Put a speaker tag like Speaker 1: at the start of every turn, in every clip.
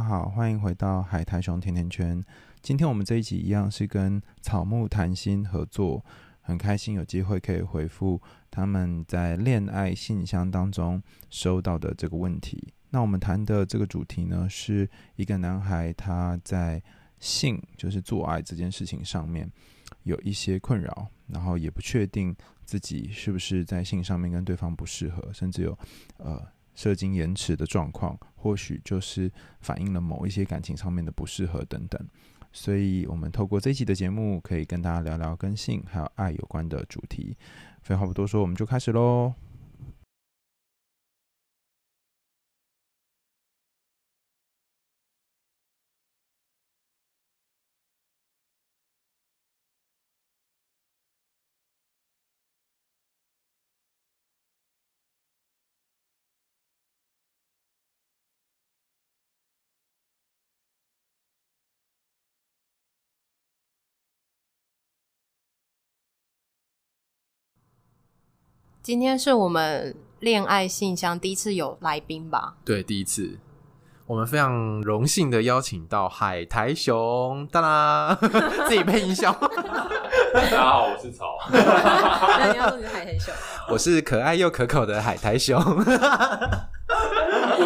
Speaker 1: 大家好，欢迎回到海苔熊甜甜圈。今天我们这一集一样是跟草木谈心合作，很开心有机会可以回复他们在恋爱信箱当中收到的这个问题。那我们谈的这个主题呢，是一个男孩他在性，就是做爱这件事情上面有一些困扰，然后也不确定自己是不是在性上面跟对方不适合，甚至有呃。射精延迟的状况，或许就是反映了某一些感情上面的不适合等等。所以，我们透过这一期的节目，可以跟大家聊聊跟性还有爱有关的主题。废话不多说，我们就开始喽。
Speaker 2: 今天是我们恋爱信箱第一次有来宾吧？
Speaker 3: 对，第一次。我们非常荣幸的邀请到海苔熊，哒啦，自己配音效。
Speaker 4: 大家好，我是草。
Speaker 2: 那你要说你是海苔熊？
Speaker 3: 我是可爱又可口的海苔熊。
Speaker 4: 我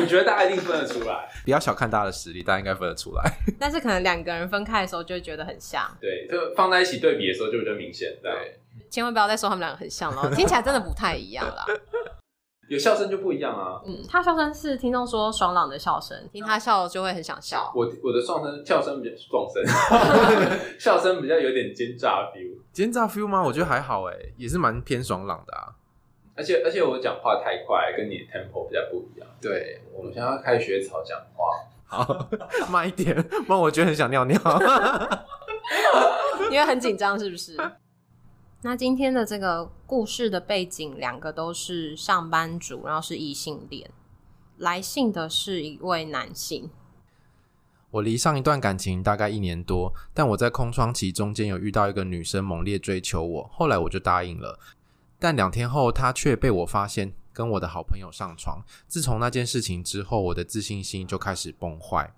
Speaker 4: 觉得大家一定分得出来。
Speaker 3: 不要小看大家的实力，大家应该分得出来。
Speaker 2: 但是可能两个人分开的时候，就会觉得很像。
Speaker 4: 对，就放在一起对比的时候，就比较明显。对。
Speaker 2: 千万不要再说他们两个很像了，听起来真的不太一样啦。
Speaker 4: 有笑声就不一样啊。
Speaker 2: 嗯，他笑声是听众说爽朗的笑声，听他笑就会很想笑。
Speaker 4: 我我的笑声笑声比较壮声，笑声比较有点奸诈 feel。
Speaker 3: 奸诈 feel 吗？我觉得还好哎，也是蛮偏爽朗的啊。
Speaker 4: 而且而且我讲话太快，跟你的 tempo 比较不一样。对，我们现在要开始学草讲话，
Speaker 3: 好 慢一点，不然我觉得很想尿尿。
Speaker 2: 因为很紧张，是不是？那今天的这个故事的背景，两个都是上班族，然后是异性恋。来信的是一位男性。
Speaker 3: 我离上一段感情大概一年多，但我在空窗期中间有遇到一个女生猛烈追求我，后来我就答应了。但两天后，她却被我发现跟我的好朋友上床。自从那件事情之后，我的自信心就开始崩坏。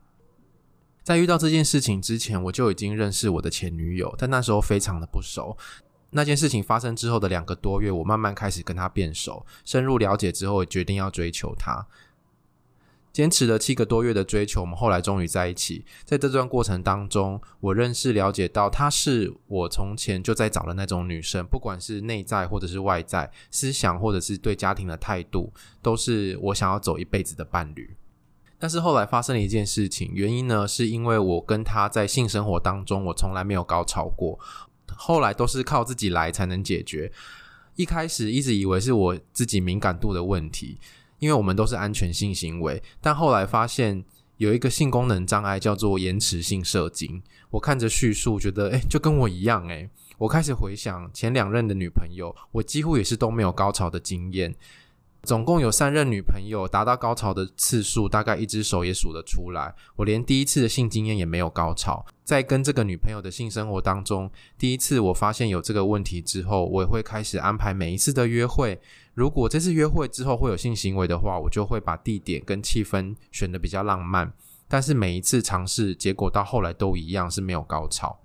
Speaker 3: 在遇到这件事情之前，我就已经认识我的前女友，但那时候非常的不熟。那件事情发生之后的两个多月，我慢慢开始跟他变熟，深入了解之后，决定要追求他。坚持了七个多月的追求，我们后来终于在一起。在这段过程当中，我认识、了解到，她是我从前就在找的那种女生，不管是内在或者是外在，思想或者是对家庭的态度，都是我想要走一辈子的伴侣。但是后来发生了一件事情，原因呢，是因为我跟她在性生活当中，我从来没有高潮过。后来都是靠自己来才能解决。一开始一直以为是我自己敏感度的问题，因为我们都是安全性行为。但后来发现有一个性功能障碍叫做延迟性射精。我看着叙述，觉得诶，就跟我一样诶。我开始回想前两任的女朋友，我几乎也是都没有高潮的经验。总共有三任女朋友，达到高潮的次数大概一只手也数得出来。我连第一次的性经验也没有高潮。在跟这个女朋友的性生活当中，第一次我发现有这个问题之后，我也会开始安排每一次的约会。如果这次约会之后会有性行为的话，我就会把地点跟气氛选得比较浪漫。但是每一次尝试，结果到后来都一样，是没有高潮。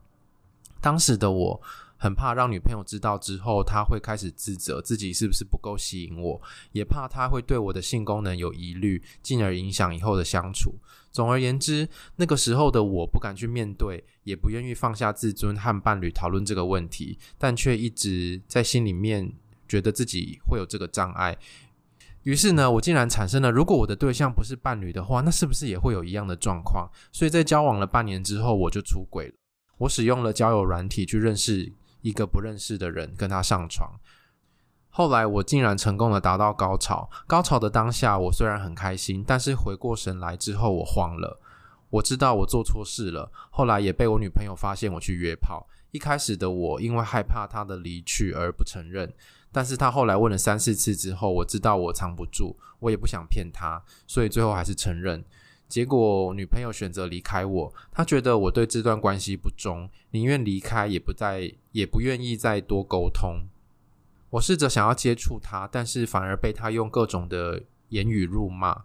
Speaker 3: 当时的我，很怕让女朋友知道之后，她会开始自责自己是不是不够吸引我，也怕她会对我的性功能有疑虑，进而影响以后的相处。总而言之，那个时候的我不敢去面对，也不愿意放下自尊和伴侣讨论这个问题，但却一直在心里面觉得自己会有这个障碍。于是呢，我竟然产生了，如果我的对象不是伴侣的话，那是不是也会有一样的状况？所以在交往了半年之后，我就出轨了。我使用了交友软体去认识。一个不认识的人跟他上床，后来我竟然成功的达到高潮。高潮的当下，我虽然很开心，但是回过神来之后，我慌了。我知道我做错事了，后来也被我女朋友发现我去约炮。一开始的我因为害怕他的离去而不承认，但是他后来问了三四次之后，我知道我藏不住，我也不想骗他，所以最后还是承认。结果女朋友选择离开我，她觉得我对这段关系不忠，宁愿离开也不再也不愿意再多沟通。我试着想要接触她，但是反而被她用各种的言语辱骂。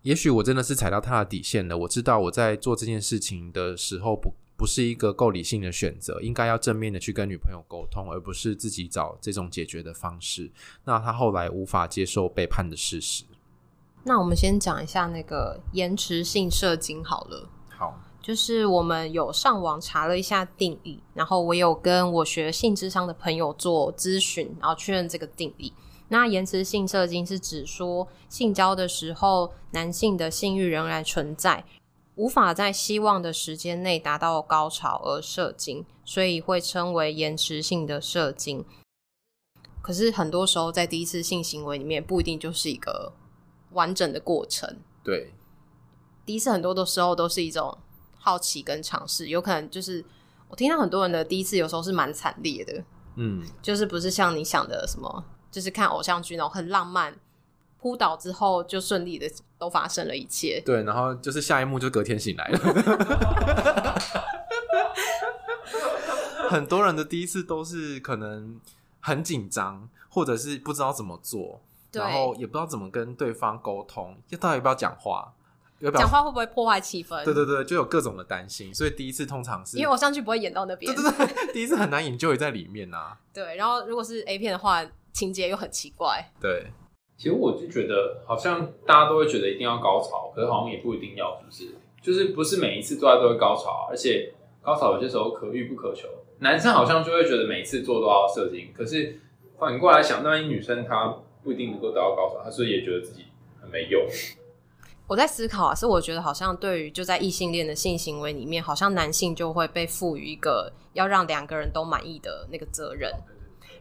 Speaker 3: 也许我真的是踩到他的底线了。我知道我在做这件事情的时候不不是一个够理性的选择，应该要正面的去跟女朋友沟通，而不是自己找这种解决的方式。那他后来无法接受背叛的事实。
Speaker 2: 那我们先讲一下那个延迟性射精好了。
Speaker 3: 好，
Speaker 2: 就是我们有上网查了一下定义，然后我有跟我学性智商的朋友做咨询，然后确认这个定义。那延迟性射精是指说，性交的时候，男性的性欲仍然存在，无法在希望的时间内达到高潮而射精，所以会称为延迟性的射精。可是很多时候，在第一次性行为里面，不一定就是一个完整的过程。
Speaker 3: 对，
Speaker 2: 第一次很多的时候都是一种好奇跟尝试，有可能就是我听到很多人的第一次有时候是蛮惨烈的，
Speaker 3: 嗯，
Speaker 2: 就是不是像你想的什么。就是看偶像剧那种很浪漫，扑倒之后就顺利的都发生了一切。
Speaker 3: 对，然后就是下一幕就隔天醒来了。很多人的第一次都是可能很紧张，或者是不知道怎么做，
Speaker 2: 对
Speaker 3: 然后也不知道怎么跟对方沟通，要到底要不要讲话。
Speaker 2: 讲话会不会破坏气氛？
Speaker 3: 对对对，就有各种的担心，所以第一次通常是
Speaker 2: 因为偶像剧不会演到那边，
Speaker 3: 对对对，第一次很难演，就也在里面啊。
Speaker 2: 对，然后如果是 A 片的话，情节又很奇怪。
Speaker 3: 对，
Speaker 4: 其实我就觉得，好像大家都会觉得一定要高潮，可是好像也不一定要，是不是？就是不是每一次做爱都会高潮，而且高潮有些时候可遇不可求。男生好像就会觉得每次做都要射精，可是反过来想，万一女生她不一定能够达到高潮，他所以也觉得自己很没用。
Speaker 2: 我在思考啊，是我觉得好像对于就在异性恋的性行为里面，好像男性就会被赋予一个要让两个人都满意的那个责任，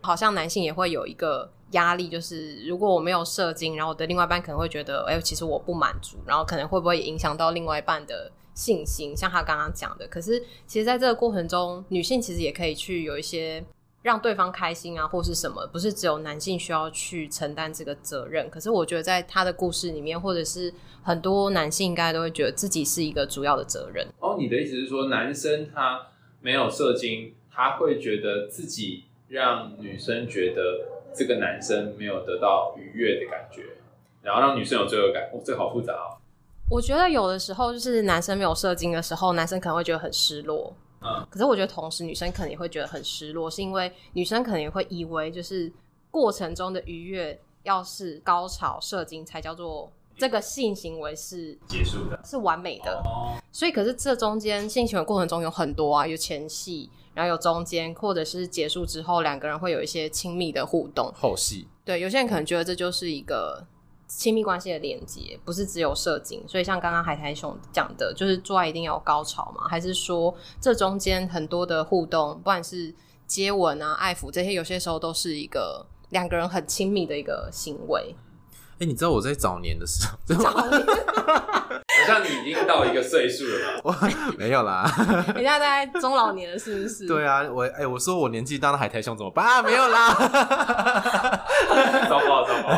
Speaker 2: 好像男性也会有一个压力，就是如果我没有射精，然后我的另外一半可能会觉得，哎、其实我不满足，然后可能会不会影响到另外一半的信心，像他刚刚讲的。可是其实在这个过程中，女性其实也可以去有一些。让对方开心啊，或是什么，不是只有男性需要去承担这个责任。可是我觉得，在他的故事里面，或者是很多男性应该都会觉得自己是一个主要的责任。
Speaker 4: 哦，你的意思是说，男生他没有射精，他会觉得自己让女生觉得这个男生没有得到愉悦的感觉，然后让女生有罪恶感。哦，这好复杂哦。
Speaker 2: 我觉得有的时候，就是男生没有射精的时候，男生可能会觉得很失落。
Speaker 4: 嗯，
Speaker 2: 可是我觉得同时女生可能也会觉得很失落，是因为女生可能也会以为就是过程中的愉悦要是高潮射精才叫做这个性行为是
Speaker 4: 结束的，
Speaker 2: 是完美的。
Speaker 4: 哦，
Speaker 2: 所以可是这中间性行为过程中有很多啊，有前戏，然后有中间，或者是结束之后两个人会有一些亲密的互动。
Speaker 3: 后戏。
Speaker 2: 对，有些人可能觉得这就是一个。亲密关系的连接不是只有射精，所以像刚刚海苔熊讲的，就是做爱一定要有高潮吗？还是说这中间很多的互动，不管是接吻啊、爱抚这些，有些时候都是一个两个人很亲密的一个行为？
Speaker 3: 哎、欸，你知道我在早年的时候，
Speaker 2: 早年
Speaker 4: 好像你已经到一个岁数了吧？
Speaker 3: 我没有啦，
Speaker 2: 人家在中老年了，是不是？
Speaker 3: 对啊，我哎、欸，我说我年纪大的海苔熊怎么办？啊、没有啦，
Speaker 4: 糟糕糟糕。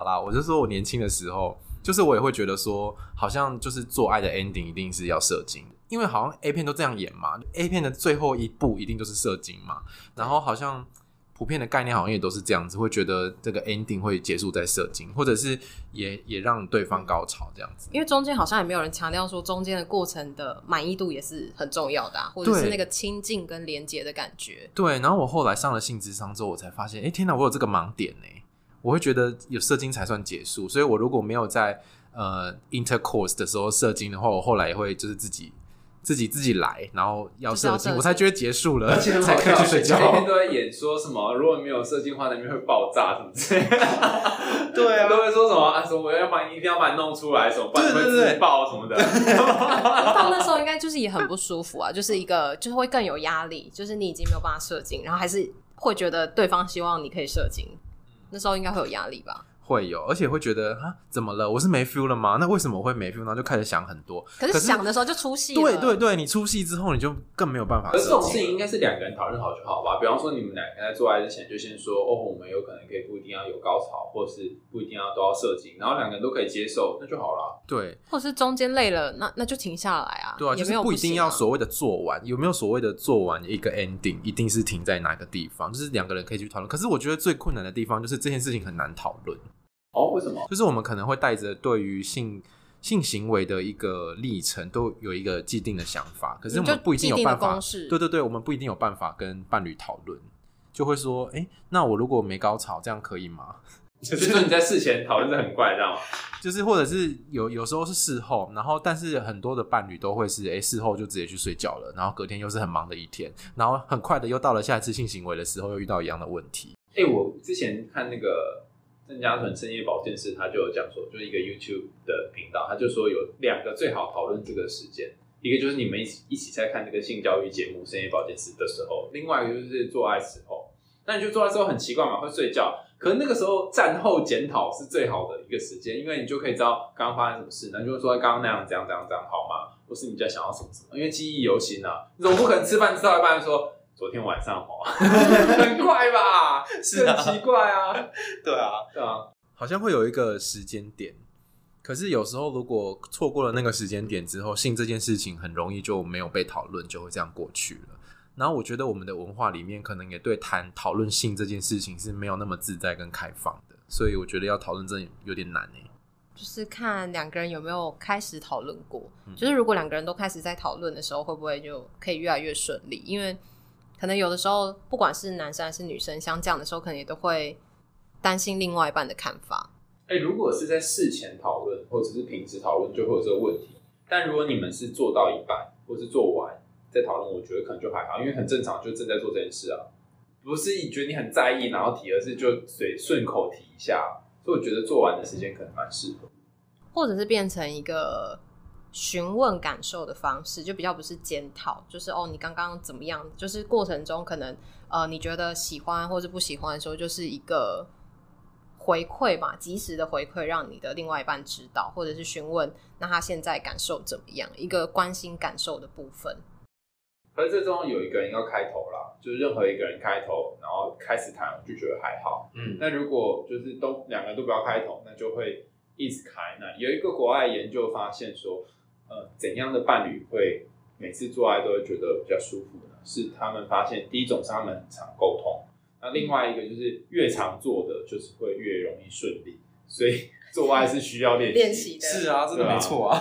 Speaker 3: 好啦，我就说我年轻的时候，就是我也会觉得说，好像就是做爱的 ending 一定是要射精，因为好像 A 片都这样演嘛，A 片的最后一步一定就是射精嘛，然后好像。普遍的概念好像也都是这样子，会觉得这个 ending 会结束在射精，或者是也也让对方高潮这样子。
Speaker 2: 因为中间好像也没有人强调说中间的过程的满意度也是很重要的，啊，或者是那个亲近跟连接的感觉。
Speaker 3: 对，然后我后来上了性智商之后，我才发现，哎，天哪，我有这个盲点呢。我会觉得有射精才算结束，所以我如果没有在呃 intercourse 的时候射精的话，我后来也会就是自己。自己自己来，然后要射精，我才觉得结束了，
Speaker 4: 而且很好笑，才可以去睡觉。每天都在演说什么，如果没有射精的话，那边会爆炸什么之类的。对啊，都会说什么啊？什么我要把你一定要把你弄出来，什么不然会自爆什么的。
Speaker 2: 到那时候应该就是也很不舒服啊，就是一个就是会更有压力，就是你已经没有办法射精，然后还是会觉得对方希望你可以射精，那时候应该会有压力吧。
Speaker 3: 会有，而且会觉得啊，怎么了？我是没 feel 了吗？那为什么我会没 feel 呢？就开始想很多。
Speaker 2: 可是想的时候就出戏了。
Speaker 3: 对对对，你出戏之后，你就更没有办法。
Speaker 4: 可是这种事情应该是两个人讨论好就好吧？比方说，你们两个在做爱之前就先说，哦，我们有可能可以不一定要有高潮，或是不一定要都要射精，然后两个人都可以接受，那就好了。
Speaker 3: 对，
Speaker 2: 或者是中间累了，那那就停下来啊。
Speaker 3: 对啊，也没有、啊、就是不一定要所谓的做完，有没有所谓的做完一个 ending，一定是停在哪个地方？就是两个人可以去讨论。可是我觉得最困难的地方就是这件事情很难讨论。
Speaker 4: 哦，为什么？
Speaker 3: 就是我们可能会带着对于性性行为的一个历程都有一个既定的想法，可是我们不一定有办法。对对对，我们不一定有办法跟伴侣讨论，就会说，哎、欸，那我如果没高潮，这样可以吗？
Speaker 4: 就是说你在事前讨论是很怪，知道吗？
Speaker 3: 就是或者是有有时候是事后，然后但是很多的伴侣都会是，哎、欸，事后就直接去睡觉了，然后隔天又是很忙的一天，然后很快的又到了下一次性行为的时候，又遇到一样的问题。
Speaker 4: 哎、欸，我之前看那个。郑家纯深夜保健室，他就有讲说，就是一个 YouTube 的频道，他就说有两个最好讨论这个时间，一个就是你们一起一起在看这个性教育节目《深夜保健室》的时候，另外一个就是做爱时候。那你就做爱时候很奇怪嘛，会睡觉，可是那个时候战后检讨是最好的一个时间，因为你就可以知道刚刚发生什么事，那就会说刚刚那样怎样怎样怎样好吗？或是你在想要什么什么？因为记忆犹新啊，你总不可能吃饭吃到一半说。昨天晚上哦，很快吧？是很奇怪啊。
Speaker 3: 对啊，对啊，好像会有一个时间点，可是有时候如果错过了那个时间点之后，性这件事情很容易就没有被讨论，就会这样过去了。然后我觉得我们的文化里面可能也对谈讨论性这件事情是没有那么自在跟开放的，所以我觉得要讨论真的有点难诶。
Speaker 2: 就是看两个人有没有开始讨论过，就是如果两个人都开始在讨论的时候，会不会就可以越来越顺利？因为可能有的时候，不管是男生还是女生，像这样的时候，可能也都会担心另外一半的看法。
Speaker 4: 哎、欸，如果是在事前讨论，或者是平时讨论，就会有这个问题。但如果你们是做到一半，或是做完再讨论，我觉得可能就还好，因为很正常，就正在做这件事啊，不是你觉得你很在意，然后提，而是就随顺口提一下。所以我觉得做完的时间可能蛮适合，
Speaker 2: 或者是变成一个。询问感受的方式就比较不是检讨，就是哦，你刚刚怎么样？就是过程中可能呃，你觉得喜欢或者不喜欢的时候，就是一个回馈吧，及时的回馈，让你的另外一半知道，或者是询问那他现在感受怎么样，一个关心感受的部分。
Speaker 4: 可是这中有一个人要开头啦，就是任何一个人开头，然后开始谈，我就觉得还好。嗯，那如果就是都两个人都不要开头，那就会一直开。那有一个国外研究发现说。呃，怎样的伴侣会每次做爱都会觉得比较舒服呢？是他们发现，第一种是他们很常沟通，那另外一个就是越常做的就是会越容易顺利，所以做爱是需要练习
Speaker 2: 习的。
Speaker 3: 是啊，这个没错啊。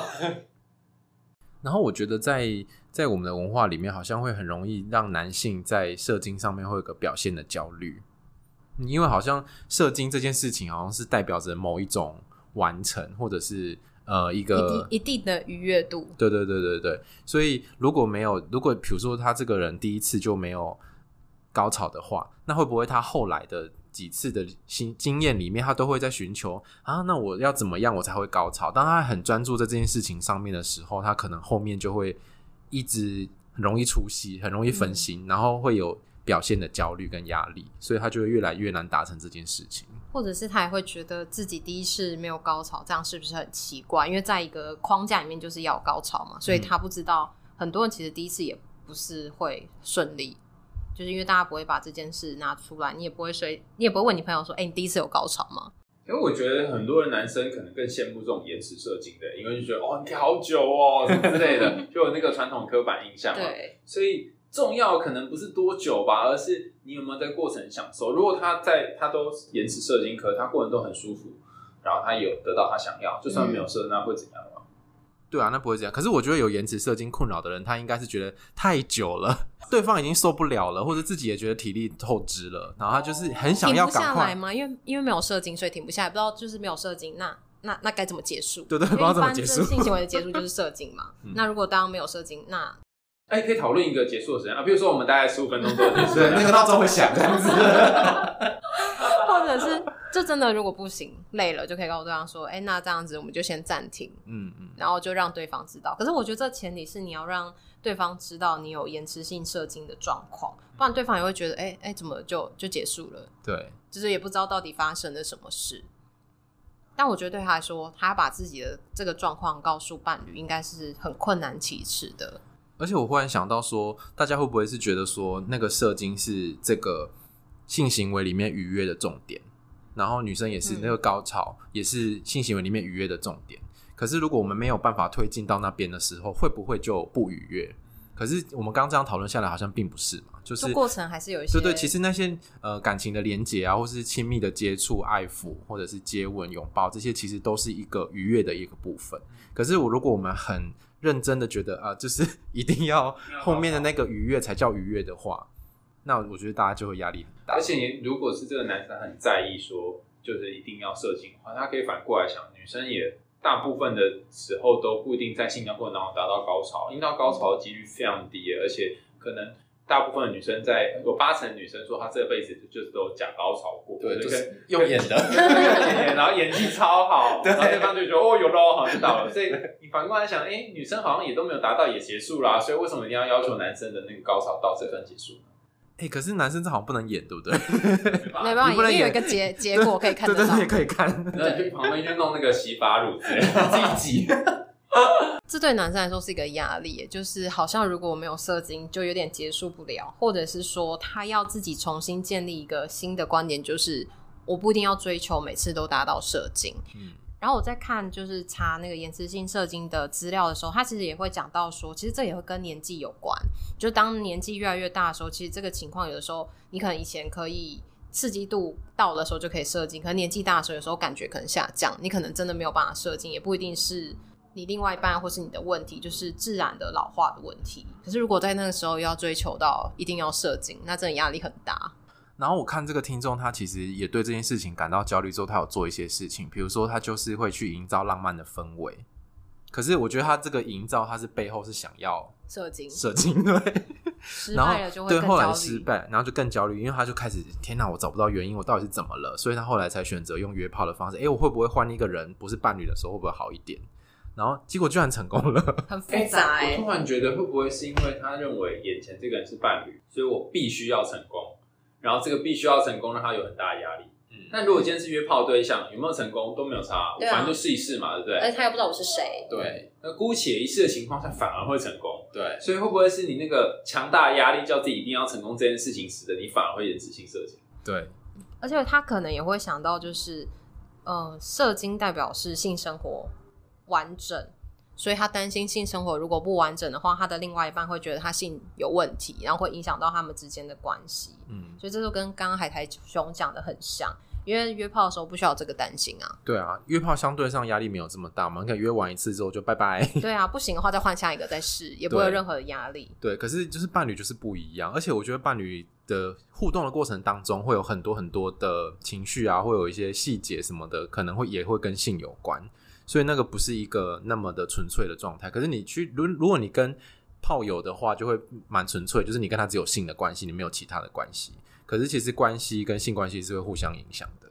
Speaker 3: 然后我觉得在在我们的文化里面，好像会很容易让男性在射精上面会有个表现的焦虑，因为好像射精这件事情好像是代表着某一种完成，或者是。呃，一个
Speaker 2: 一定的愉悦度，
Speaker 3: 对对对对对，所以如果没有，如果比如说他这个人第一次就没有高潮的话，那会不会他后来的几次的经经验里面，他都会在寻求啊？那我要怎么样我才会高潮？当他很专注在这件事情上面的时候，他可能后面就会一直很容易出戏，很容易分心，嗯、然后会有表现的焦虑跟压力，所以他就会越来越难达成这件事情。
Speaker 2: 或者是他也会觉得自己第一次没有高潮，这样是不是很奇怪？因为在一个框架里面就是要高潮嘛，所以他不知道很多人其实第一次也不是会顺利，就是因为大家不会把这件事拿出来，你也不会说，你也不会问你朋友说：“哎、欸，你第一次有高潮吗？”
Speaker 4: 因为我觉得很多人男生可能更羡慕这种延迟射精的，因为就觉得哦，你好久哦什么之类的，就有那个传统刻板印象嘛。对，所以。重要可能不是多久吧，而是你有没有在过程享受。如果他在他都延迟射精，可他过程都很舒服，然后他有得到他想要，就算没有射，那会怎样吗？
Speaker 3: 对啊，那不会这样。可是我觉得有延迟射精困扰的人，他应该是觉得太久了，对方已经受不了了，或者自己也觉得体力透支了，然后他就是很想要赶快。
Speaker 2: 停不下来吗？因为因为没有射精，所以停不下来。不知道就是没有射精，那那那该怎么结束？
Speaker 3: 对对，不知道怎么结束。
Speaker 2: 性行为的结束就是射精嘛。嗯、那如果当没有射精，那
Speaker 4: 哎，可以讨论一个结束的时间啊，比如说我们大概十五分钟多结束，
Speaker 3: 对，那个闹钟会响这样子，
Speaker 2: 或者是就真的如果不行累了，就可以告诉对方说，哎，那这样子我们就先暂停，嗯嗯，然后就让对方知道。可是我觉得这前提是你要让对方知道你有延迟性射精的状况，不然对方也会觉得，哎哎，怎么就就结束了？
Speaker 3: 对，
Speaker 2: 就是也不知道到底发生了什么事。但我觉得对他来说，他要把自己的这个状况告诉伴侣，应该是很困难启齿的。
Speaker 3: 而且我忽然想到说，大家会不会是觉得说，那个射精是这个性行为里面愉悦的重点，然后女生也是那个高潮，也是性行为里面愉悦的重点。可是如果我们没有办法推进到那边的时候，会不会就不愉悦？可是我们刚刚这样讨论下来，好像并不是嘛，就是
Speaker 2: 过程还是有一些。
Speaker 3: 对对，其实那些呃感情的连接啊，或是亲密的接触、爱抚，或者是接吻、拥抱，这些其实都是一个愉悦的一个部分。可是我如果我们很认真的觉得啊，就是 一定要后面的那个愉悦才叫愉悦的话，那我觉得大家就会压力很大。
Speaker 4: 而且你如果是这个男生很在意说，就是一定要射精的话，他可以反过来想，女生也大部分的时候都不一定在性交过程当中达到高潮，因为到高潮的几率非常低，而且可能大部分的女生在有八成女生说她这辈子就是都有假高潮过，
Speaker 3: 对，就是用演的，
Speaker 4: 然后 演技超好，然后对方就觉得哦有咯，好像到了，所以你反过来想，哎、欸，女生好像也都没有达到也结束啦，所以为什么一定要要求男生的那个高潮到这份结束呢？
Speaker 3: 哎、欸，可是男生这好像不能演，对不对？
Speaker 2: 没办法，不能有一个结结果可以看得到，
Speaker 3: 对对对，可以看。
Speaker 4: 那去旁边去弄那个洗发乳之类的，自己挤。
Speaker 2: 这对男生来说是一个压力，就是好像如果我没有射精，就有点结束不了，或者是说他要自己重新建立一个新的观点，就是我不一定要追求每次都达到射精。嗯。然后我在看就是查那个延迟性射精的资料的时候，他其实也会讲到说，其实这也会跟年纪有关。就当年纪越来越大的时候，其实这个情况有的时候，你可能以前可以刺激度到的时候就可以射精，可能年纪大的时候，有时候感觉可能下降，你可能真的没有办法射精，也不一定是你另外一半或是你的问题，就是自然的老化的问题。可是如果在那个时候要追求到一定要射精，那真的压力很大。
Speaker 3: 然后我看这个听众，他其实也对这件事情感到焦虑，之后他有做一些事情，比如说他就是会去营造浪漫的氛围。可是我觉得他这个营造，他是背后是想要
Speaker 2: 射精，
Speaker 3: 射精对，
Speaker 2: 失败了就会
Speaker 3: 对，后来失败，然后就更焦虑，因为他就开始天哪，我找不到原因，我到底是怎么了？所以他后来才选择用约炮的方式。哎，我会不会换一个人，不是伴侣的时候会不会好一点？然后结果居然成功了，
Speaker 2: 很复杂。
Speaker 4: 我突然觉得会不会是因为他认为眼前这个人是伴侣，所以我必须要成功。然后这个必须要成功，让他有很大的压力。嗯，但如果今天是约炮对象，有没有成功都没有差，我反正就试一试嘛，对不对？
Speaker 2: 而且他又不知道我是谁。
Speaker 4: 对，那姑且一试的情况下，反而会成功。
Speaker 3: 对，
Speaker 4: 所以会不会是你那个强大的压力，叫自己一定要成功这件事情，使得你反而会延迟性射精？
Speaker 3: 对，
Speaker 2: 而且他可能也会想到，就是，呃，射精代表是性生活完整。所以他担心性生活如果不完整的话，他的另外一半会觉得他性有问题，然后会影响到他们之间的关系。嗯，所以这就跟刚刚海苔熊讲的很像，因为约炮的时候不需要这个担心啊。
Speaker 3: 对啊，约炮相对上压力没有这么大嘛，你可以约完一次之后就拜拜。
Speaker 2: 对啊，不行的话再换下一个再试，也不会有任何的压力。
Speaker 3: 对，对，可是就是伴侣就是不一样，而且我觉得伴侣的互动的过程当中会有很多很多的情绪啊，会有一些细节什么的，可能会也会跟性有关。所以那个不是一个那么的纯粹的状态，可是你去如如果你跟炮友的话，就会蛮纯粹，就是你跟他只有性的关系，你没有其他的关系。可是其实关系跟性关系是会互相影响的。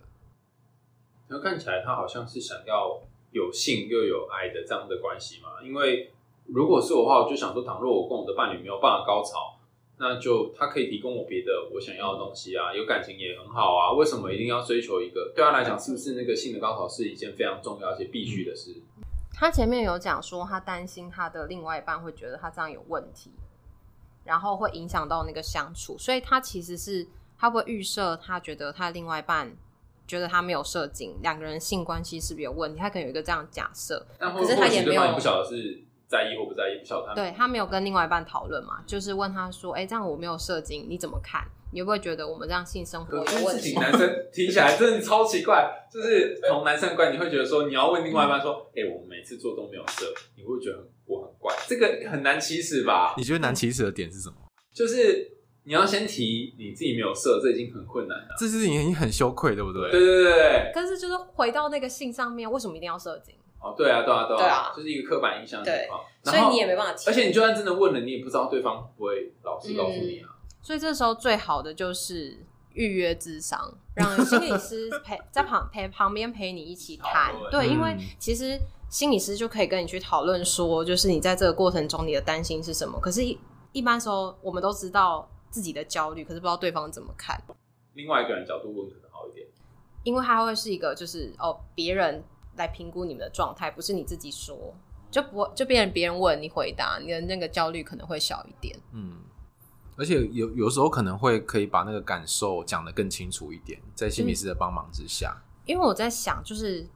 Speaker 4: 那看起来他好像是想要有性又有爱的这样的关系嘛？因为如果是我的话，我就想说，倘若我跟我的伴侣没有办法高潮。那就他可以提供我别的我想要的东西啊，有感情也很好啊。为什么一定要追求一个？对他来讲，是不是那个性的高潮是一件非常重要而且必须的事？
Speaker 2: 他前面有讲说，他担心他的另外一半会觉得他这样有问题，然后会影响到那个相处，所以他其实是他会预设，他觉得他的另外一半觉得他没有射精，两个人性关系是不是有问题？他可能有一个这样假设，可是他也没有
Speaker 4: 不晓得是。在意或不在意，不晓得他。
Speaker 2: 对，他没有跟另外一半讨论嘛，就是问他说：“哎、欸，这样我没有射精，你怎么看？你会不会觉得我们这样性生活有问题？”
Speaker 4: 男生 听起来真的超奇怪，就是从男生观，你会觉得说，你要问另外一半说：“哎、欸，我们每次做都没有射，你会不会觉得我很怪？”这个很难启齿吧？
Speaker 3: 你觉得难启齿的点是什么？
Speaker 4: 就是你要先提你自己没有射，这已经很困难了，
Speaker 3: 这是已经很羞愧，对不对？
Speaker 4: 对对对对。
Speaker 2: 可是就是回到那个性上面，为什么一定要射精？
Speaker 4: 哦，对啊，对啊，对啊，对啊，就是一个刻板印象的情况。
Speaker 2: 所以你也没办法。
Speaker 4: 而且你就算真的问了，你也不知道对方不会老实告诉你啊、嗯。
Speaker 2: 所以这时候最好的就是预约智商，让心理师陪在旁陪旁边陪你一起谈。对，因为其实心理师就可以跟你去讨论说，就是你在这个过程中你的担心是什么。可是一，一般时候我们都知道自己的焦虑，可是不知道对方怎么看。
Speaker 4: 另外一个人角度问可能好一点，
Speaker 2: 因为他会是一个就是哦别人。来评估你们的状态，不是你自己说，就不就变成别人问你回答，你的那个焦虑可能会小一点。
Speaker 3: 嗯，而且有有时候可能会可以把那个感受讲得更清楚一点，在心理师的帮忙之下。
Speaker 2: 因为我在想，就是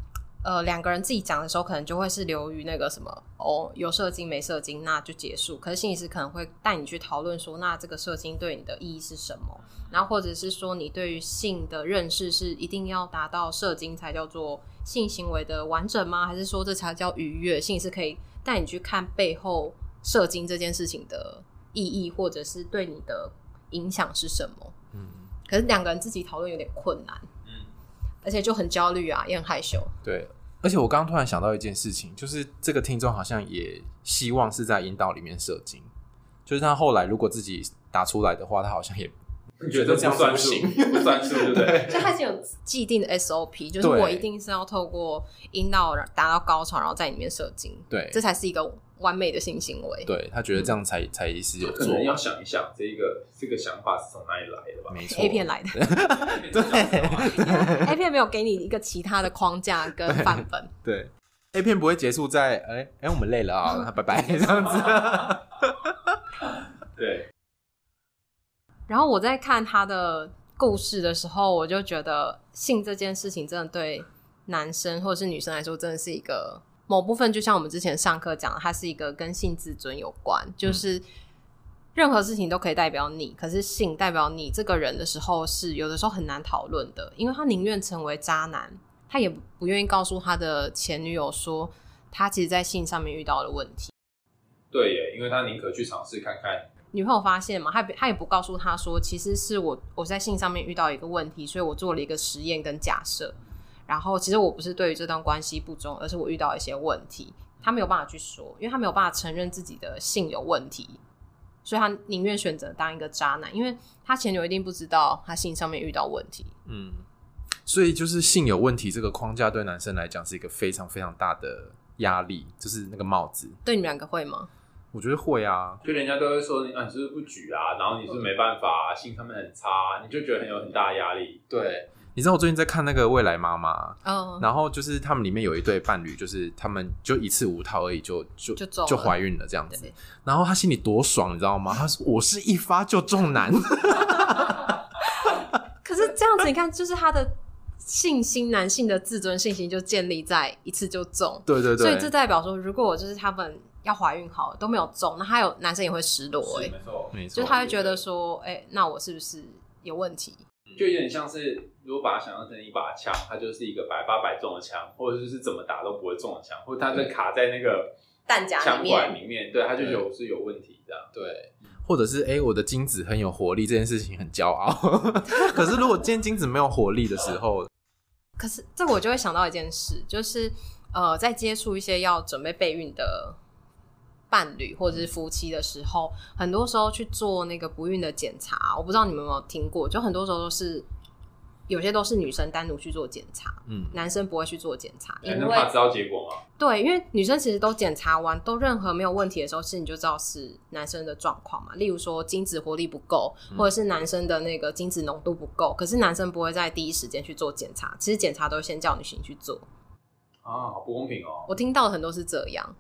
Speaker 2: 呃两个人自己讲的时候，可能就会是流于那个什么哦，有射精没射精，那就结束。可是心理师可能会带你去讨论说，那这个射精对你的意义是什么？然后或者是说，你对于性的认识是一定要达到射精才叫做性行为的完整吗？还是说这才叫愉悦？心理师可以带你去看背后射精这件事情的意义，或者是对你的影响是什么？嗯，可是两个人自己讨论有点困难，嗯，而且就很焦虑啊，也很害羞。
Speaker 3: 对，而且我刚刚突然想到一件事情，就是这个听众好像也希望是在阴道里面射精，就是他后来如果自己打出来的话，他好像也。
Speaker 4: 你觉得这样算数？不算数，对不对？
Speaker 2: 就它是有既定的 SOP，就是我一定是要透过阴道达到高潮，然后在里面射精，
Speaker 3: 对，
Speaker 2: 这才是一个完美的性行为。
Speaker 3: 对，他觉得这样才、嗯、才是有做。
Speaker 4: 可能要想一想，这一个这个想法是从哪里来的吧？
Speaker 3: 没错，
Speaker 2: A 片来的。对，A 片没有给你一个其他的框架跟范本。
Speaker 3: 对，A 片不会结束在哎哎、欸欸，我们累了啊，拜拜这样子。
Speaker 4: 对。
Speaker 2: 然后我在看他的故事的时候，我就觉得性这件事情真的对男生或者是女生来说，真的是一个某部分，就像我们之前上课讲的，它是一个跟性自尊有关，就是任何事情都可以代表你，可是性代表你这个人的时候，是有的时候很难讨论的，因为他宁愿成为渣男，他也不愿意告诉他的前女友说他其实，在性上面遇到了问题。
Speaker 4: 对耶，因为他宁可去尝试看看。
Speaker 2: 女朋友发现嘛，他他也不告诉他说，其实是我我在性上面遇到一个问题，所以我做了一个实验跟假设。然后其实我不是对于这段关系不忠，而是我遇到一些问题，他没有办法去说，因为他没有办法承认自己的性有问题，所以他宁愿选择当一个渣男，因为他前女友一定不知道他性上面遇到问题。
Speaker 3: 嗯，所以就是性有问题这个框架对男生来讲是一个非常非常大的压力，就是那个帽子。
Speaker 2: 对你们两个会吗？
Speaker 3: 我觉得会啊，
Speaker 4: 就人家都会说你啊，你是不是不举啊？然后你是是没办法，性上面很差，你就觉得很有很大压力。
Speaker 3: 对，你知道我最近在看那个未来妈妈，
Speaker 2: 嗯，
Speaker 3: 然后就是他们里面有一对伴侣，就是他们就一次无套而已，就就就就怀孕了这样子。然后他心里多爽，你知道吗？他说我是一发就中男。
Speaker 2: 可是这样子，你看，就是他的信心，男性的自尊信心就建立在一次就中。
Speaker 3: 对对对，
Speaker 2: 所以这代表说，如果我就是他们。要怀孕好了都没有中，那他有男生也会失落哎、欸，
Speaker 4: 没错，没错，
Speaker 2: 就他会觉得说，哎、欸，那我是不是有问题？
Speaker 4: 就有点像是，如果把它想象成一把枪，它就是一个百发百中的枪，或者就是怎么打都不会中的枪，或者它在卡在那个
Speaker 2: 弹夹
Speaker 4: 枪管里面，对，它就觉得我是有问题这样，
Speaker 3: 对，或者是哎、欸，我的精子很有活力，这件事情很骄傲。可是如果今天精子没有活力的时候，
Speaker 2: 可是这个我就会想到一件事，就是呃，在接触一些要准备备孕的。伴侣或者是夫妻的时候，很多时候去做那个不孕的检查，我不知道你们有没有听过，就很多时候都是有些都是女生单独去做检查，嗯，男生不会去做检查，因为
Speaker 4: 怕知道结果吗？
Speaker 2: 对，因为女生其实都检查完，都任何没有问题的时候，其实你就知道是男生的状况嘛。例如说精子活力不够，或者是男生的那个精子浓度不够，可是男生不会在第一时间去做检查，其实检查都先叫女性去做。
Speaker 4: 啊，好不公平哦！
Speaker 2: 我听到的很多是这样。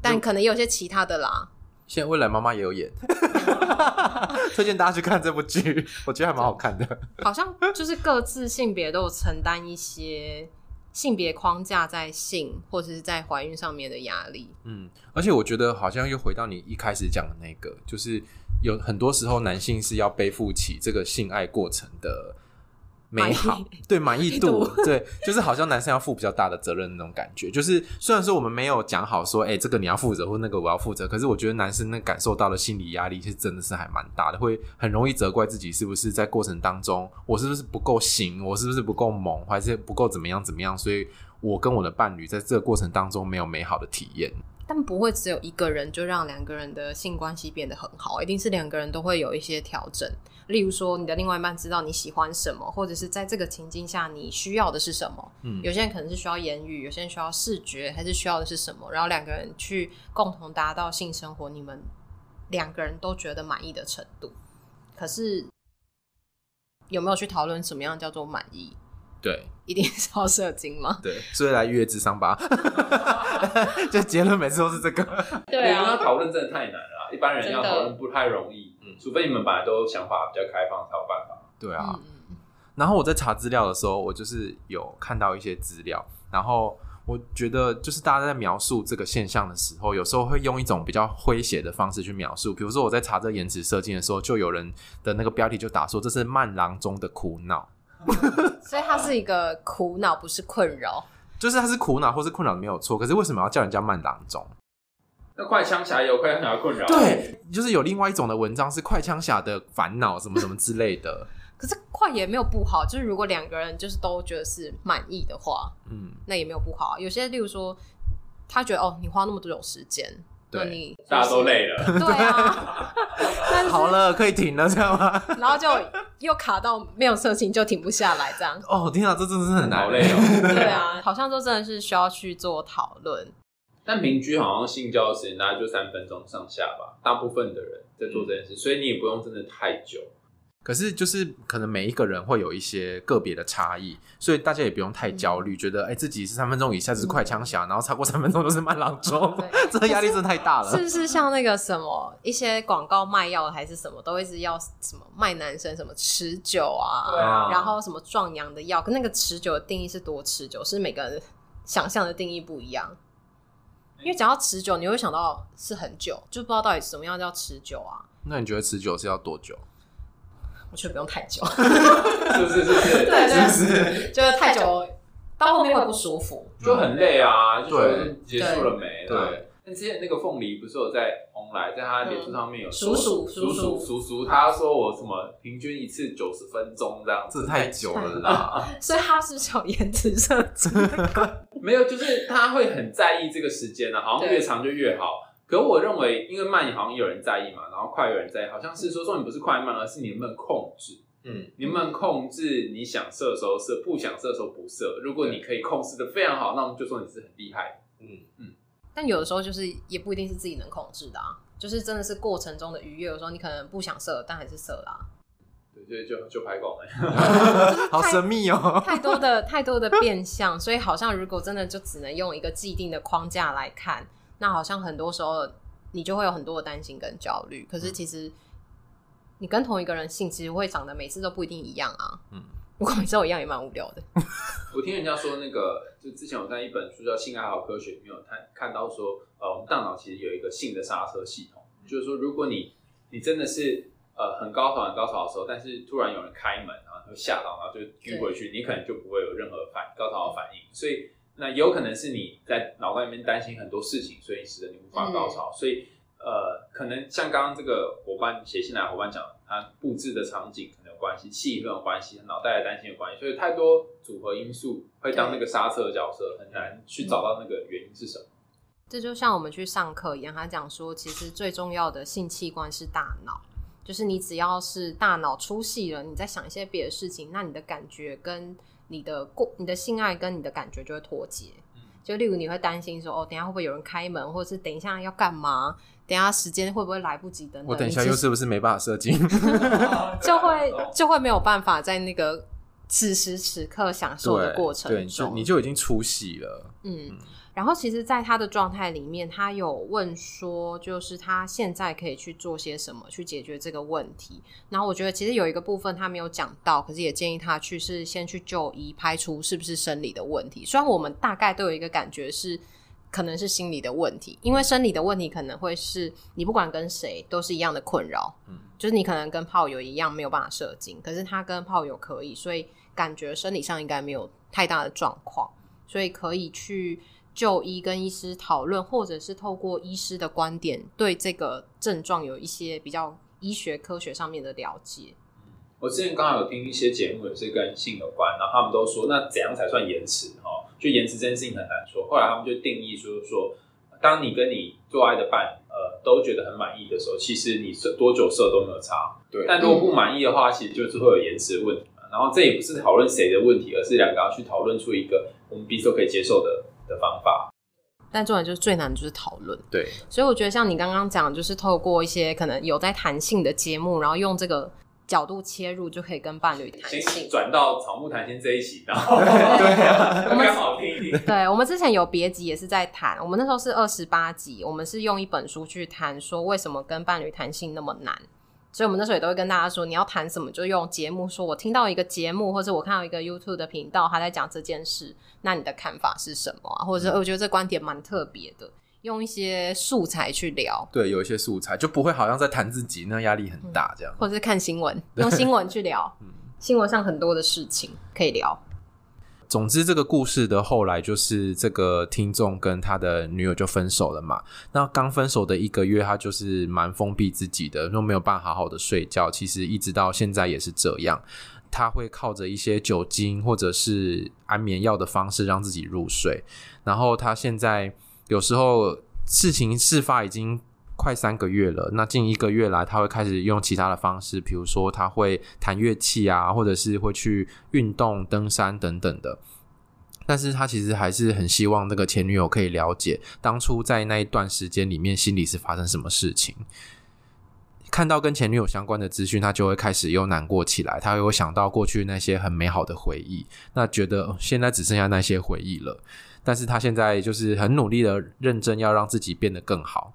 Speaker 2: 但可能也有些其他的啦。
Speaker 3: 现在未来妈妈也有演，推荐大家去看这部剧，我觉得还蛮好看的。
Speaker 2: 好像就是各自性别都有承担一些性别框架在性或者是在怀孕上面的压力。
Speaker 3: 嗯，而且我觉得好像又回到你一开始讲的那个，就是有很多时候男性是要背负起这个性爱过程的。美好，对，满意度，对，就是好像男生要负比较大的责任那种感觉。就是虽然说我们没有讲好说，哎、欸，这个你要负责，或那个我要负责，可是我觉得男生那感受到的心理压力，其实真的是还蛮大的，会很容易责怪自己是不是在过程当中，我是不是不够行，我是不是不够猛，还是不够怎么样怎么样，所以我跟我的伴侣在这个过程当中没有美好的体验。
Speaker 2: 但不会只有一个人就让两个人的性关系变得很好，一定是两个人都会有一些调整。例如说，你的另外一半知道你喜欢什么，或者是在这个情境下你需要的是什么。嗯，有些人可能是需要言语，有些人需要视觉，还是需要的是什么？然后两个人去共同达到性生活，你们两个人都觉得满意的程度。可是有没有去讨论什么样叫做满意？
Speaker 3: 对，
Speaker 2: 一定是要射精吗？
Speaker 3: 对，所以来约智商吧。就结论每次都是这个。
Speaker 2: 对啊，
Speaker 4: 讨论真的太难了，一般人要讨论不太容易。嗯，除非你们本来都想法比较开放才有办法。
Speaker 3: 对啊。然后我在查资料的时候，我就是有看到一些资料，然后我觉得就是大家在描述这个现象的时候，有时候会用一种比较诙谐的方式去描述。比如说我在查这颜值射精的时候，就有人的那个标题就打说这是慢郎中的苦恼，
Speaker 2: 所以它是一个苦恼，不是困扰。
Speaker 3: 就是他是苦恼或是困扰没有错，可是为什么要叫人家慢郎中？
Speaker 4: 那快枪侠有快枪侠的困扰，
Speaker 3: 对，就是有另外一种的文章是快枪侠的烦恼，什么什么之类的。
Speaker 2: 可是快也没有不好，就是如果两个人就是都觉得是满意的话，嗯，那也没有不好。有些例如说，他觉得哦，你花那么多有时间，对你
Speaker 4: 大家都累了，
Speaker 2: 对啊，
Speaker 3: 好了，可以停了，这样吗？
Speaker 2: 然后就又卡到没有色情就停不下来，这样。
Speaker 3: 哦，天啊，这真的是很难
Speaker 4: 累哦。
Speaker 2: 对啊，好像就真的是需要去做讨论。
Speaker 4: 但平均好像性交的时间大概就三分钟上下吧，大部分的人在做这件事，所以你也不用真的太久。
Speaker 3: 可是，就是可能每一个人会有一些个别的差异，所以大家也不用太焦虑，嗯、觉得哎、欸，自己是三分钟以下是快枪侠，嗯、然后超过三分钟都是慢郎中，这个压力真的太大了。
Speaker 2: 是不是像那个什么一些广告卖药还是什么，都会是要什么卖男生什么持久啊，啊然后什么壮阳的药，跟那个持久的定义是多持久，是每个人想象的定义不一样。因为讲到持久，你会想到是很久，就不知道到底什么样叫持久啊？
Speaker 3: 那你觉得持久是要多久？
Speaker 2: 我觉得不用太久，
Speaker 4: 是 不是？是不是？
Speaker 2: 对对，是就是太久到后面会不舒服，
Speaker 4: 就很累啊。就结束了没？对。但之前那个凤梨不是有在红来，在他脸书上面有
Speaker 2: 数数
Speaker 4: 数数数数，他说我什么平均一次九十分钟这样这，
Speaker 3: 太久了啦。
Speaker 2: 所以他是不是有颜值设置？
Speaker 4: 没有，就是他会很在意这个时间呢，好像越长就越好。可我认为，因为慢好像有人在意嘛，然后快有人在意，好像是说说你不是快慢，而是你能不能控制。嗯，你能不能控制你想射的时候射，不想射的时候不射？如果你可以控制的非常好，那我们就说你是很厉害。嗯嗯。
Speaker 2: 但有的时候就是也不一定是自己能控制的啊，就是真的是过程中的愉悦。有时候你可能不想射，但还是射啦。
Speaker 4: 对，所以就就拍狗了。
Speaker 3: 好神秘哦，
Speaker 2: 太多的太多的变相，所以好像如果真的就只能用一个既定的框架来看。那好像很多时候你就会有很多的担心跟焦虑，可是其实你跟同一个人性其实会长得每次都不一定一样啊。嗯，如果每次都一样也蛮无聊的。
Speaker 4: 我听人家说那个，就之前我在一本书叫《性爱好科学》里面有看看到说，呃，我们大脑其实有一个性的刹车系统，就是说如果你你真的是呃很高潮很高潮的时候，但是突然有人开门，然后就吓到，然后就晕回去，你可能就不会有任何反高潮的反应，所以。那有可能是你在脑袋里面担心很多事情，所以使得你无法高潮。嗯、所以，呃，可能像刚刚这个伙伴写信来的伙伴讲，他布置的场景可能有关系，气氛有关系，脑袋的担心有关系，所以太多组合因素会当那个刹车的角色，很难去找到那个原因是什么。
Speaker 2: 这就像我们去上课一样，他讲说，其实最重要的性器官是大脑，就是你只要是大脑出戏了，你在想一些别的事情，那你的感觉跟。你的过你的性爱跟你的感觉就会脱节，就例如你会担心说，哦，等一下会不会有人开门，或者是等一下要干嘛，等一下时间会不会来不及等等。
Speaker 3: 我等一下又是不是没办法射精？
Speaker 2: 就会就会没有办法在那个此时此刻享受的过程中，
Speaker 3: 对，就，你就已经出戏了。嗯。嗯
Speaker 2: 然后，其实，在他的状态里面，他有问说，就是他现在可以去做些什么去解决这个问题。然后，我觉得其实有一个部分他没有讲到，可是也建议他去是先去就医，排除是不是生理的问题。虽然我们大概都有一个感觉是可能是心理的问题，因为生理的问题可能会是你不管跟谁都是一样的困扰，嗯，就是你可能跟炮友一样没有办法射精，可是他跟炮友可以，所以感觉生理上应该没有太大的状况，所以可以去。就医跟医师讨论，或者是透过医师的观点，对这个症状有一些比较医学科学上面的了解。
Speaker 4: 我之前刚好有听一些节目，也是跟性有关，然后他们都说，那怎样才算延迟？哈，就延迟这件事情很难说。后来他们就定义说，说当你跟你做爱的伴，呃，都觉得很满意的时候，其实你射多久射都没有差。对，但如果不满意的话，其实就是会有延迟的问题嘛。然后这也不是讨论谁的问题，而是两个要去讨论出一个我们彼此都可以接受的。的方法，
Speaker 2: 但重点就是最难的就是讨论。
Speaker 3: 对，
Speaker 2: 所以我觉得像你刚刚讲，就是透过一些可能有在弹性的节目，然后用这个角度切入，就可以跟伴侣谈性。
Speaker 4: 转到草木谈心这一期，然后 对啊，我好听一听。
Speaker 2: 对，我们之前有别集也是在谈，我们那时候是二十八集，我们是用一本书去谈说为什么跟伴侣谈性那么难。所以我们那时候也都会跟大家说，你要谈什么就用节目说。我听到一个节目，或者我看到一个 YouTube 的频道，他在讲这件事，那你的看法是什么啊？或者是我觉得这观点蛮特别的，用一些素材去聊。
Speaker 3: 对，有一些素材就不会好像在谈自己，那压力很大这样。
Speaker 2: 或者是看新闻，用新闻去聊，新闻上很多的事情可以聊。
Speaker 3: 总之，这个故事的后来就是这个听众跟他的女友就分手了嘛。那刚分手的一个月，他就是蛮封闭自己的，都没有办法好好的睡觉。其实一直到现在也是这样，他会靠着一些酒精或者是安眠药的方式让自己入睡。然后他现在有时候事情事发已经。快三个月了，那近一个月来，他会开始用其他的方式，比如说他会弹乐器啊，或者是会去运动、登山等等的。但是他其实还是很希望那个前女友可以了解当初在那一段时间里面心里是发生什么事情。看到跟前女友相关的资讯，他就会开始又难过起来，他会想到过去那些很美好的回忆，那觉得现在只剩下那些回忆了。但是他现在就是很努力的认真要让自己变得更好。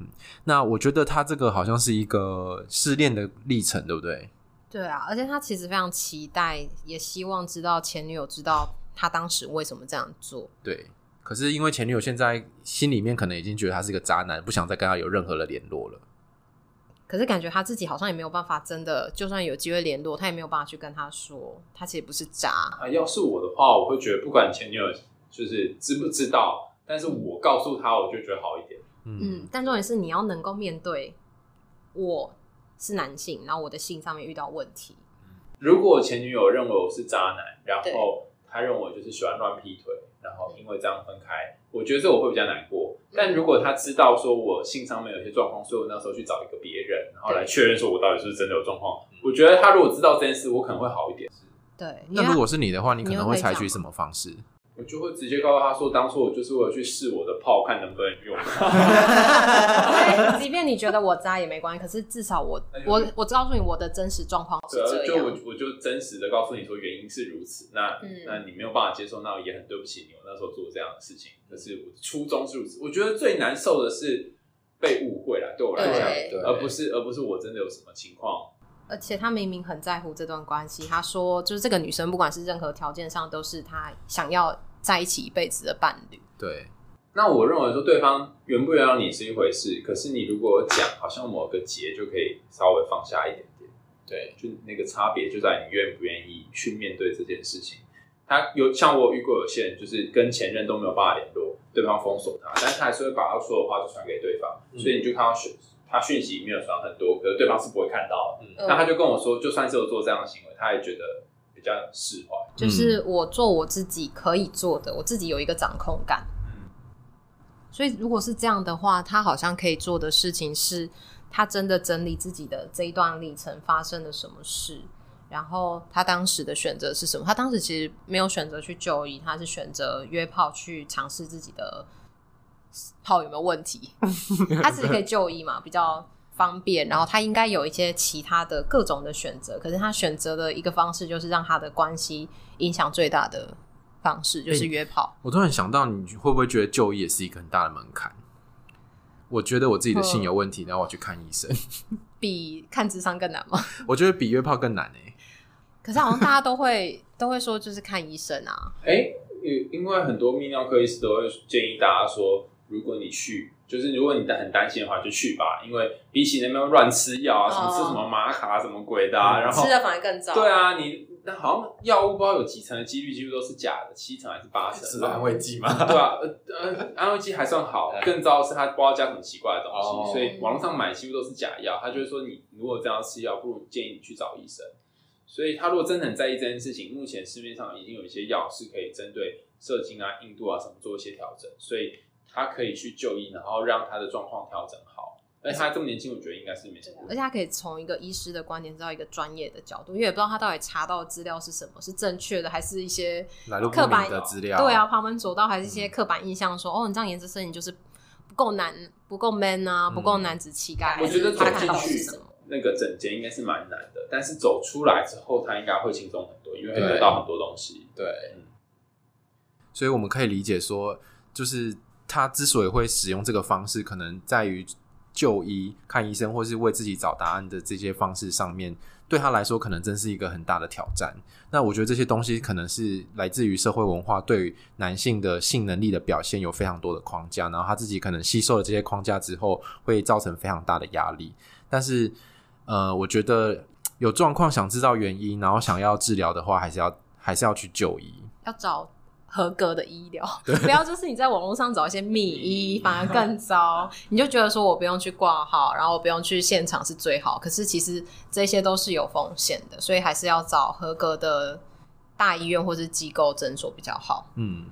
Speaker 3: 嗯，那我觉得他这个好像是一个失恋的历程，对不对？
Speaker 2: 对啊，而且他其实非常期待，也希望知道前女友知道他当时为什么这样做。
Speaker 3: 对，可是因为前女友现在心里面可能已经觉得他是一个渣男，不想再跟他有任何的联络了。
Speaker 2: 可是感觉他自己好像也没有办法，真的就算有机会联络，他也没有办法去跟他说，他其实不是渣。
Speaker 4: 啊，要是我的话，我会觉得不管前女友就是知不知道，但是我告诉他，我就觉得好一点。
Speaker 2: 嗯，但重点是你要能够面对，我是男性，然后我的性上面遇到问题。
Speaker 4: 如果前女友认为我是渣男，然后他认为我就是喜欢乱劈腿，然后因为这样分开，我觉得这我会比较难过。但如果他知道说我性上面有些状况，所以我那时候去找一个别人，然后来确认说我到底是不是真的有状况，我觉得他如果知道这件事，我可能会好一点。
Speaker 2: 对，
Speaker 3: 那如果是你的话，你可能会采取什么方式？
Speaker 4: 我就会直接告诉他说，当初我就是为了去试我的炮，看能不能用。
Speaker 2: 即便你觉得我渣也没关系，可是至少我我我告诉你我的真实状况是这样。
Speaker 4: 就我我就真实的告诉你说原因是如此。那、嗯、那你没有办法接受，那我也很对不起你，我那时候做这样的事情。可是我初衷是如此。我觉得最难受的是被误会了，对我来讲，而不是而不是我真的有什么情况。
Speaker 2: 而且他明明很在乎这段关系，他说就是这个女生不管是任何条件上都是他想要。在一起一辈子的伴侣，
Speaker 3: 对。
Speaker 4: 那我认为说对方原不原谅你是一回事，可是你如果讲，好像某个结就可以稍微放下一点点。对，就那个差别就在你愿不愿意去面对这件事情。他有像我遇过有些人，就是跟前任都没有办法联络，对方封锁他，但是他还是会把他说的话就传给对方，嗯、所以你就看到讯他讯息没有传很多，可是对方是不会看到的。嗯、那他就跟我说，就算是有做这样的行为，他也觉得。比较释怀，
Speaker 2: 就是我做我自己可以做的，我自己有一个掌控感。嗯，所以如果是这样的话，他好像可以做的事情是，他真的整理自己的这一段历程发生了什么事，然后他当时的选择是什么？他当时其实没有选择去就医，他是选择约炮去尝试自己的炮有没有问题。他其实可以就医嘛，比较。方便，然后他应该有一些其他的各种的选择，可是他选择的一个方式就是让他的关系影响最大的方式就是约炮。
Speaker 3: 欸，我突然想到，你会不会觉得就医也是一个很大的门槛？我觉得我自己的性有问题，然后我去看医生，
Speaker 2: 比看智商更难吗？
Speaker 3: 我觉得比约炮更难诶。
Speaker 2: 可是好像大家都会 都会说，就是看医生啊。
Speaker 4: 哎、欸，因为很多泌尿科医师都会建议大家说，如果你去。就是如果你很担心的话，就去吧，因为比起那边乱吃药啊，什么吃什么玛卡什么鬼的，啊，然后
Speaker 2: 吃的反而更糟。
Speaker 4: 对啊，你那好像药物不知道有几成的几率，几乎都是假的，七成还是八成？
Speaker 3: 是安慰剂吗？
Speaker 4: 对啊，呃，安慰剂还算好，更糟的是它不知道加什么奇怪的东西，哦、所以网络上买几乎都是假药。他就是说，你如果这样吃药，不如建议你去找医生。所以他如果真的很在意这件事情，目前市面上已经有一些药是可以针对射精啊、硬度啊什么做一些调整，所以。他可以去就医，然后让他的状况调整好。而且他这么年轻，我觉得应该是没什么。
Speaker 2: 而且他可以从一个医师的观点知道一个专业的角度，因为也不知道他到底查到的资料是什么，是正确的还是一些刻板
Speaker 3: 的资料？
Speaker 2: 对啊，旁门左道还是一些刻板印象说，说、嗯、哦，你这样颜值摄影就是不够男，不够 man 啊，不够男子气概。
Speaker 4: 我觉得走进去那个整间应该是蛮难的，但是走出来之后，他应该会轻松很多，因为会得到很多东西。
Speaker 3: 对，所以我们可以理解说，就是。他之所以会使用这个方式，可能在于就医、看医生，或是为自己找答案的这些方式上面，对他来说可能真是一个很大的挑战。那我觉得这些东西可能是来自于社会文化对于男性的性能力的表现有非常多的框架，然后他自己可能吸收了这些框架之后，会造成非常大的压力。但是，呃，我觉得有状况想知道原因，然后想要治疗的话，还是要还是要去就医，
Speaker 2: 要找。合格的医疗，不要就是你在网络上找一些密医，反而更糟。你就觉得说我不用去挂号，然后我不用去现场是最好。可是其实这些都是有风险的，所以还是要找合格的大医院或是机构诊所比较好。
Speaker 3: 嗯，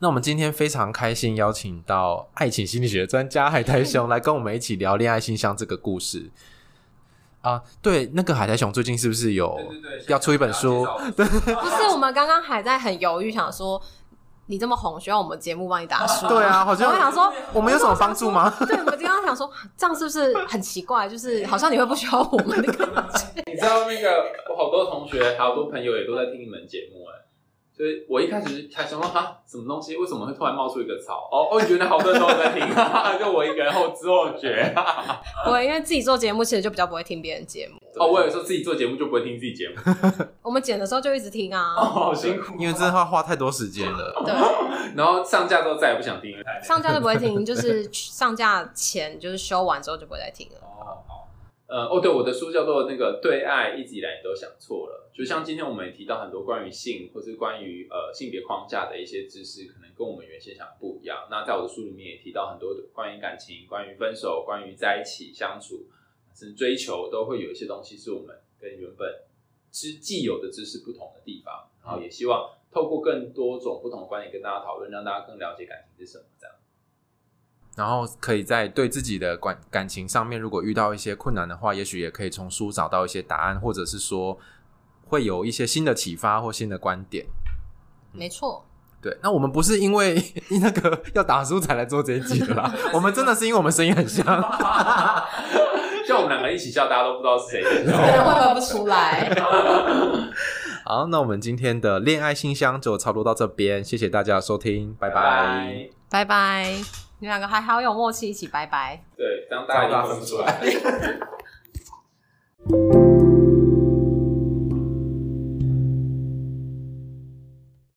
Speaker 3: 那我们今天非常开心邀请到爱情心理学专家海苔熊来跟我们一起聊恋爱信箱这个故事。啊，对，那个海苔熊最近是不是有要出一本书？对，
Speaker 2: 不是，我们刚刚还在很犹豫，想说你这么红，需要我们节目帮你打书？
Speaker 3: 对啊，好像我想说，我们有什么帮助吗？
Speaker 2: 对，我们刚刚想说，这样是不是很奇怪？就是好像你会不需要我们的感觉。
Speaker 4: 你知道那个，我好多同学，好多朋友也都在听你们节目，哎。所以我一开始还想说哈，什么东西？为什么会突然冒出一个草？哦哦，原来好多人都在听，就我一个人后知后觉。
Speaker 2: 不会，因为自己做节目，其实就比较不会听别人节目。
Speaker 4: 哦，我有时候自己做节目就不会听自己节目。
Speaker 2: 我们剪的时候就一直听啊。
Speaker 4: 哦，好辛苦，
Speaker 3: 因为真的要花太多时间了。
Speaker 2: 对。
Speaker 4: 然后上架之后再也不想听了。
Speaker 2: 上架就不会听，就是上架前就是修完之后就不会再听了。
Speaker 4: 哦好。呃哦，对，我的书叫做那个对爱一直以来你都想错了。就像今天我们也提到很多关于性或是关于呃性别框架的一些知识，可能跟我们原先想的不一样。那在我的书里面也提到很多关于感情、关于分手、关于在一起相处，甚至追求，都会有一些东西是我们跟原本知既有的知识不同的地方。然后也希望透过更多种不同的观点跟大家讨论，让大家更了解感情是什么这样。
Speaker 3: 然后可以在对自己的感感情上面，如果遇到一些困难的话，也许也可以从书找到一些答案，或者是说。会有一些新的启发或新的观点，
Speaker 2: 没错。
Speaker 3: 对，那我们不是因为 那个要打书才来做这一集的啦，我们真的是因为我们声音很像，
Speaker 4: 像我们两个一起笑，大家都不知道是谁，
Speaker 2: 可能会分不出来。
Speaker 3: 好，那我们今天的恋爱信箱就差不多到这边，谢谢大家的收听，拜拜，
Speaker 2: 拜拜。你们两个还好有默契，一起拜拜。
Speaker 4: 对，这样大家都分不出来。